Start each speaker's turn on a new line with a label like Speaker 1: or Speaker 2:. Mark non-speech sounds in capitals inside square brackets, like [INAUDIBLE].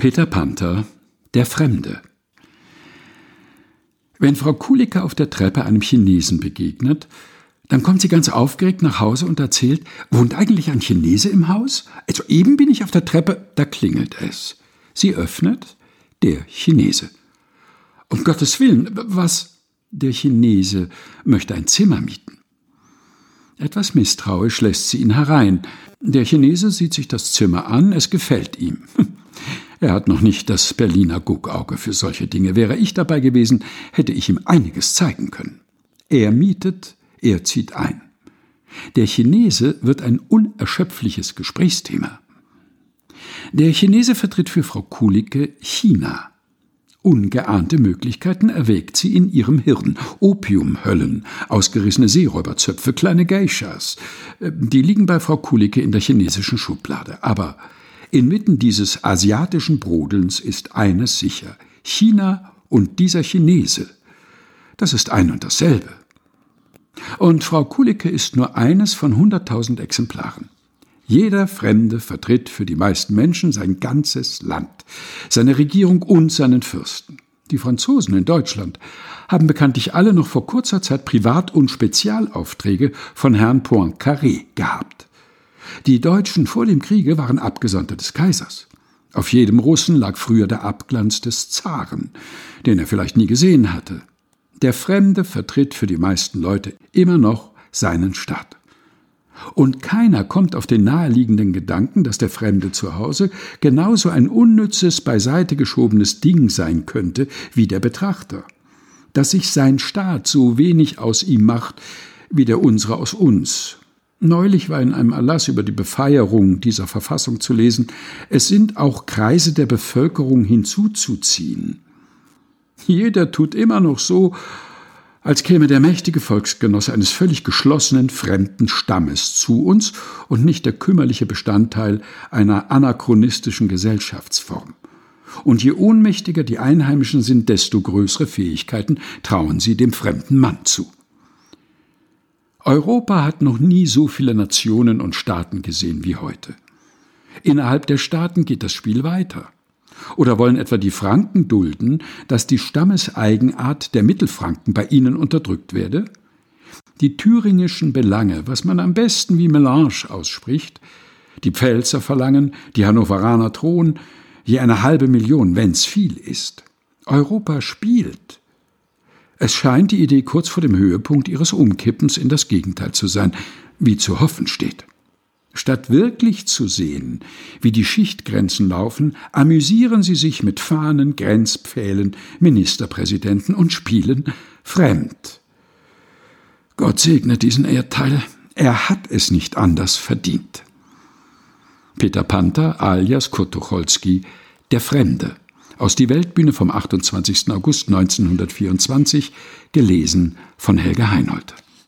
Speaker 1: Peter Panther, der Fremde. Wenn Frau Kulike auf der Treppe einem Chinesen begegnet, dann kommt sie ganz aufgeregt nach Hause und erzählt, wohnt eigentlich ein Chinese im Haus? Also eben bin ich auf der Treppe, da klingelt es. Sie öffnet, der Chinese. Um Gottes Willen, was? Der Chinese möchte ein Zimmer mieten. Etwas misstrauisch lässt sie ihn herein. Der Chinese sieht sich das Zimmer an, es gefällt ihm. [LAUGHS] Er hat noch nicht das Berliner Guckauge für solche Dinge. Wäre ich dabei gewesen, hätte ich ihm einiges zeigen können. Er mietet, er zieht ein. Der Chinese wird ein unerschöpfliches Gesprächsthema. Der Chinese vertritt für Frau Kulicke China. Ungeahnte Möglichkeiten erwägt sie in ihrem Hirn. Opiumhöllen, ausgerissene Seeräuberzöpfe, kleine Geishas. Äh, die liegen bei Frau Kulicke in der chinesischen Schublade. Aber Inmitten dieses asiatischen Brodelns ist eines sicher. China und dieser Chinese. Das ist ein und dasselbe. Und Frau Kulicke ist nur eines von hunderttausend Exemplaren. Jeder Fremde vertritt für die meisten Menschen sein ganzes Land, seine Regierung und seinen Fürsten. Die Franzosen in Deutschland haben bekanntlich alle noch vor kurzer Zeit Privat- und Spezialaufträge von Herrn Poincaré gehabt. Die Deutschen vor dem Kriege waren Abgesandte des Kaisers. Auf jedem Russen lag früher der Abglanz des Zaren, den er vielleicht nie gesehen hatte. Der Fremde vertritt für die meisten Leute immer noch seinen Staat. Und keiner kommt auf den naheliegenden Gedanken, dass der Fremde zu Hause genauso ein unnützes, beiseite geschobenes Ding sein könnte wie der Betrachter. Dass sich sein Staat so wenig aus ihm macht, wie der unsere aus uns, Neulich war in einem Erlass über die Befeierung dieser Verfassung zu lesen, es sind auch Kreise der Bevölkerung hinzuzuziehen. Jeder tut immer noch so, als käme der mächtige Volksgenosse eines völlig geschlossenen fremden Stammes zu uns und nicht der kümmerliche Bestandteil einer anachronistischen Gesellschaftsform. Und je ohnmächtiger die Einheimischen sind, desto größere Fähigkeiten trauen sie dem fremden Mann zu. Europa hat noch nie so viele Nationen und Staaten gesehen wie heute. Innerhalb der Staaten geht das Spiel weiter. Oder wollen etwa die Franken dulden, dass die Stammeseigenart der Mittelfranken bei ihnen unterdrückt werde? Die thüringischen Belange, was man am besten wie Melange ausspricht, die Pfälzer verlangen, die Hannoveraner drohen, je eine halbe Million, wenn's viel ist. Europa spielt. Es scheint die Idee kurz vor dem Höhepunkt ihres Umkippens in das Gegenteil zu sein, wie zu hoffen steht. Statt wirklich zu sehen, wie die Schichtgrenzen laufen, amüsieren sie sich mit Fahnen, Grenzpfählen, Ministerpräsidenten und spielen fremd. Gott segne diesen Erdteil, er hat es nicht anders verdient. Peter Panther alias Kurt Tucholsky, der Fremde aus Die Weltbühne vom 28. August 1924, gelesen von Helge Heinold.